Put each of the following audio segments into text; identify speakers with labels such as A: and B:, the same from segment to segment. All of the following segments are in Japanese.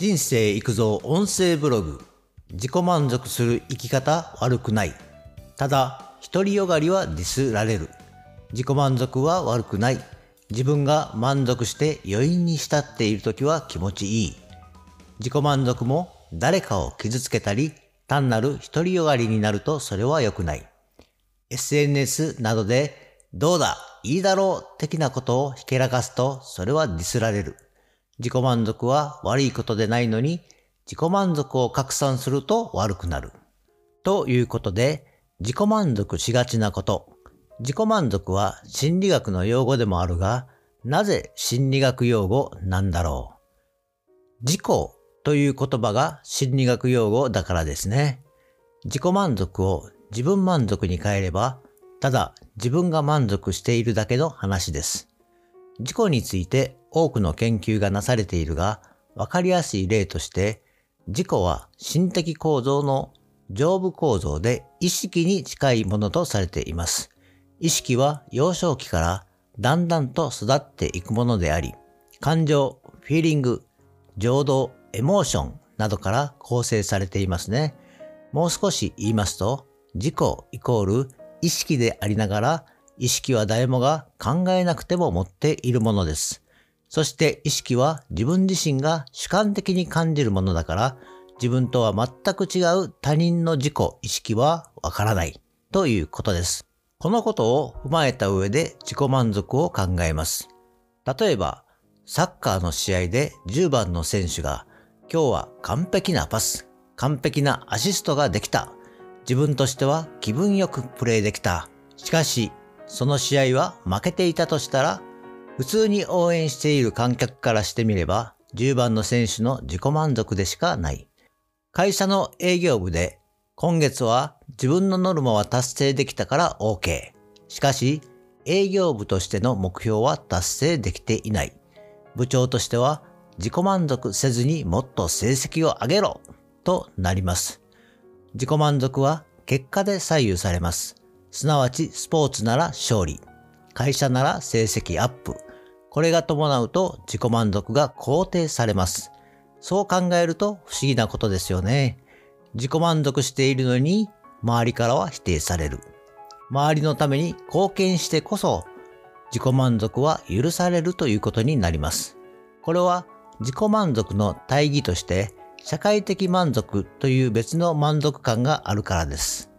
A: 人生育造音声ブログ。自己満足する生き方悪くない。ただ独りよがりはディスられる。自己満足は悪くない。自分が満足して余韻に浸っている時は気持ちいい。自己満足も誰かを傷つけたり単なる独りよがりになるとそれは良くない。SNS などでどうだいいだろう的なことをひけらかすとそれはディスられる。自己満足は悪いことでないのに、自己満足を拡散すると悪くなる。ということで、自己満足しがちなこと。自己満足は心理学の用語でもあるが、なぜ心理学用語なんだろう。自己という言葉が心理学用語だからですね。自己満足を自分満足に変えれば、ただ自分が満足しているだけの話です。自己について多くの研究がなされているが、わかりやすい例として、自己は心的構造の上部構造で意識に近いものとされています。意識は幼少期からだんだんと育っていくものであり、感情、フィーリング、情動、エモーションなどから構成されていますね。もう少し言いますと、自己イコール意識でありながら、意識は誰もが考えなくても持っているものです。そして意識は自分自身が主観的に感じるものだから、自分とは全く違う他人の自己意識はわからないということです。このことを踏まえた上で自己満足を考えます。例えば、サッカーの試合で10番の選手が今日は完璧なパス、完璧なアシストができた。自分としては気分よくプレーできた。しかし、その試合は負けていたとしたら普通に応援している観客からしてみれば、10番の選手の自己満足でしかない。会社の営業部で、今月は自分のノルマは達成できたから OK。しかし、営業部としての目標は達成できていない。部長としては、自己満足せずにもっと成績を上げろとなります。自己満足は結果で左右されます。すなわちスポーツなら勝利、会社なら成績アップ、これが伴うと自己満足が肯定されます。そう考えると不思議なことですよね。自己満足しているのに周りからは否定される。周りのために貢献してこそ自己満足は許されるということになります。これは自己満足の対義として社会的満足という別の満足感があるからです。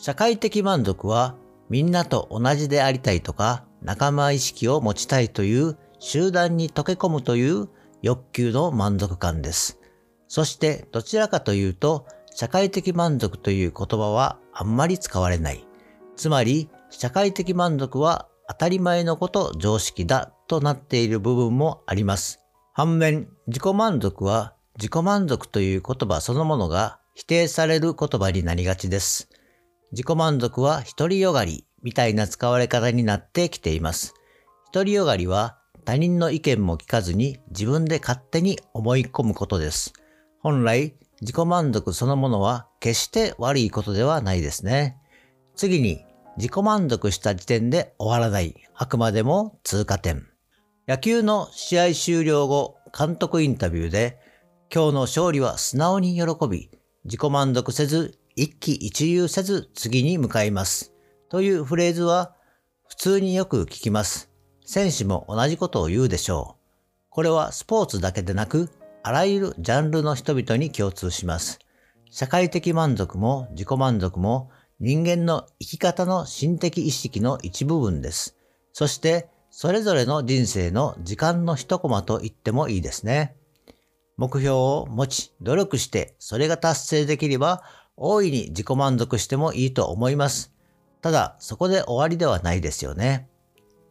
A: 社会的満足はみんなと同じでありたいとか仲間意識を持ちたいという集団に溶け込むという欲求の満足感です。そしてどちらかというと社会的満足という言葉はあんまり使われない。つまり社会的満足は当たり前のこと常識だとなっている部分もあります。反面自己満足は自己満足という言葉そのものが否定される言葉になりがちです。自己満足は独りよがりみたいな使われ方になってきています。独りよがりは他人の意見も聞かずに自分で勝手に思い込むことです。本来、自己満足そのものは決して悪いことではないですね。次に、自己満足した時点で終わらない。あくまでも通過点。野球の試合終了後、監督インタビューで、今日の勝利は素直に喜び、自己満足せず、一喜一憂せず次に向かいます。というフレーズは普通によく聞きます。選手も同じことを言うでしょう。これはスポーツだけでなく、あらゆるジャンルの人々に共通します。社会的満足も自己満足も人間の生き方の心的意識の一部分です。そして、それぞれの人生の時間の一コマと言ってもいいですね。目標を持ち、努力して、それが達成できれば、大いに自己満足してもいいと思います。ただ、そこで終わりではないですよね。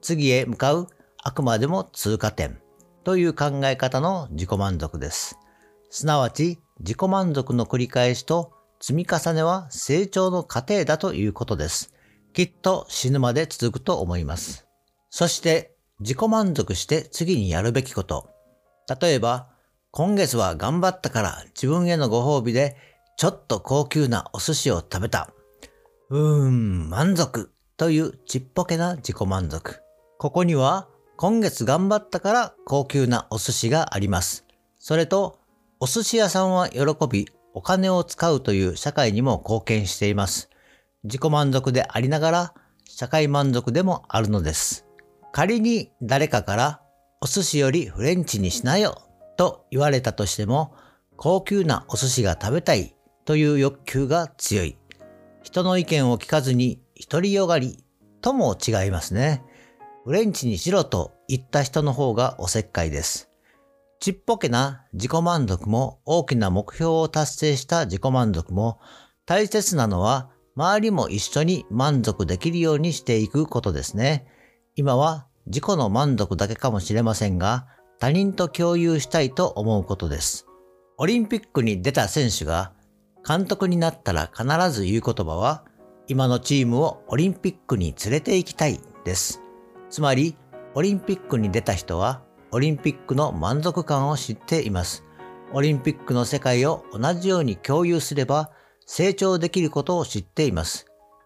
A: 次へ向かうあくまでも通過点という考え方の自己満足です。すなわち、自己満足の繰り返しと積み重ねは成長の過程だということです。きっと死ぬまで続くと思います。そして、自己満足して次にやるべきこと。例えば、今月は頑張ったから自分へのご褒美でちょっと高級なお寿司を食べた。うーん、満足というちっぽけな自己満足。ここには今月頑張ったから高級なお寿司があります。それとお寿司屋さんは喜び、お金を使うという社会にも貢献しています。自己満足でありながら、社会満足でもあるのです。仮に誰かからお寿司よりフレンチにしなよと言われたとしても、高級なお寿司が食べたいという欲求が強い。人の意見を聞かずに独りよがりとも違いますね。フレンチにしろと言った人の方がおせっかいです。ちっぽけな自己満足も大きな目標を達成した自己満足も大切なのは周りも一緒に満足できるようにしていくことですね。今は自己の満足だけかもしれませんが他人と共有したいと思うことです。オリンピックに出た選手が監督になったら必ず言う言葉は今のチームをオリンピックに連れて行きたいです。つまりオリンピックに出た人はオリンピックの満足感を知っています。オリンピックの世界を同じように共有すれば成長できることを知っています。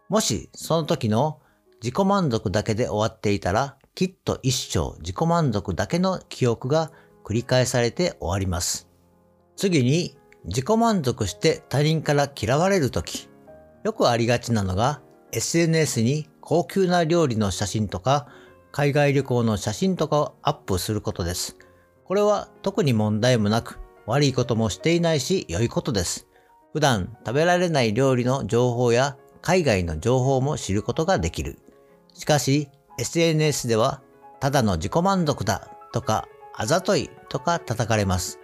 A: もしその時の自己満足だけで終わっていたらきっと一生自己満足だけの記憶が繰り返されて終わります。次に自己満足して他人から嫌われるとき、よくありがちなのが SNS に高級な料理の写真とか海外旅行の写真とかをアップすることです。これは特に問題もなく悪いこともしていないし良いことです。普段食べられない料理の情報や海外の情報も知ることができる。しかし SNS ではただの自己満足だとかあざといとか叩かれます。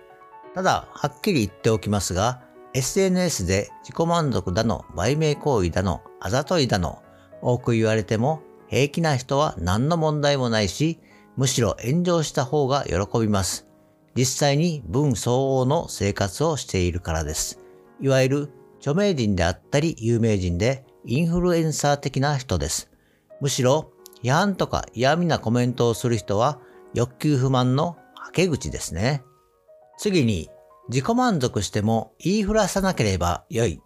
A: ただ、はっきり言っておきますが、SNS で自己満足だの、売名行為だの、あざといだの、多く言われても平気な人は何の問題もないし、むしろ炎上した方が喜びます。実際に分相応の生活をしているからです。いわゆる著名人であったり有名人でインフルエンサー的な人です。むしろ批判とか嫌味なコメントをする人は欲求不満のはけ口ですね。次に、自己満足しても言いふらさなければ良い。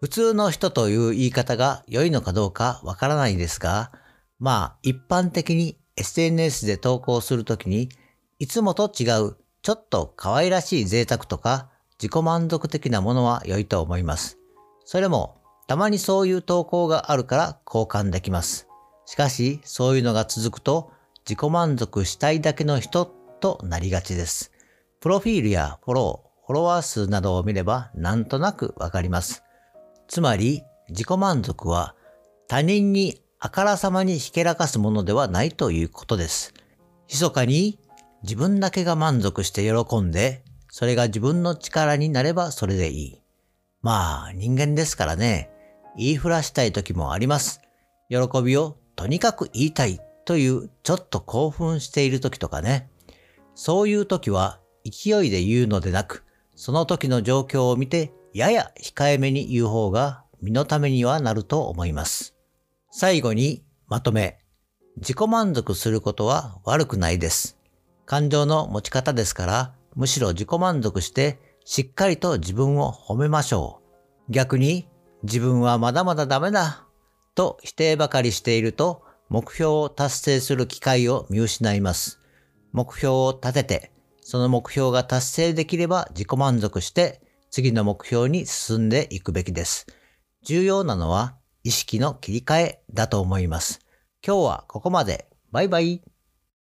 A: 普通の人という言い方が良いのかどうかわからないですが、まあ一般的に SNS で投稿するときに、いつもと違うちょっと可愛らしい贅沢とか自己満足的なものは良いと思います。それもたまにそういう投稿があるから交換できます。しかし、そういうのが続くと、自己満足したいだけの人となりがちです。プロフィールやフォロー、フォロワー数などを見ればなんとなくわかります。つまり、自己満足は他人にあからさまにひけらかすものではないということです。密かに自分だけが満足して喜んで、それが自分の力になればそれでいい。まあ、人間ですからね、言いふらしたい時もあります。喜びをとにかく言いたいというちょっと興奮している時とかね。そういう時は勢いで言うのでなく、その時の状況を見てやや控えめに言う方が身のためにはなると思います。最後にまとめ。自己満足することは悪くないです。感情の持ち方ですから、むしろ自己満足してしっかりと自分を褒めましょう。逆に自分はまだまだダメだと否定ばかりしていると目標を達成する機会を見失います。目標を立てて、その目標が達成できれば自己満足して次の目標に進んでいくべきです。重要なのは意識の切り替えだと思います。今日はここまで。バイバイ。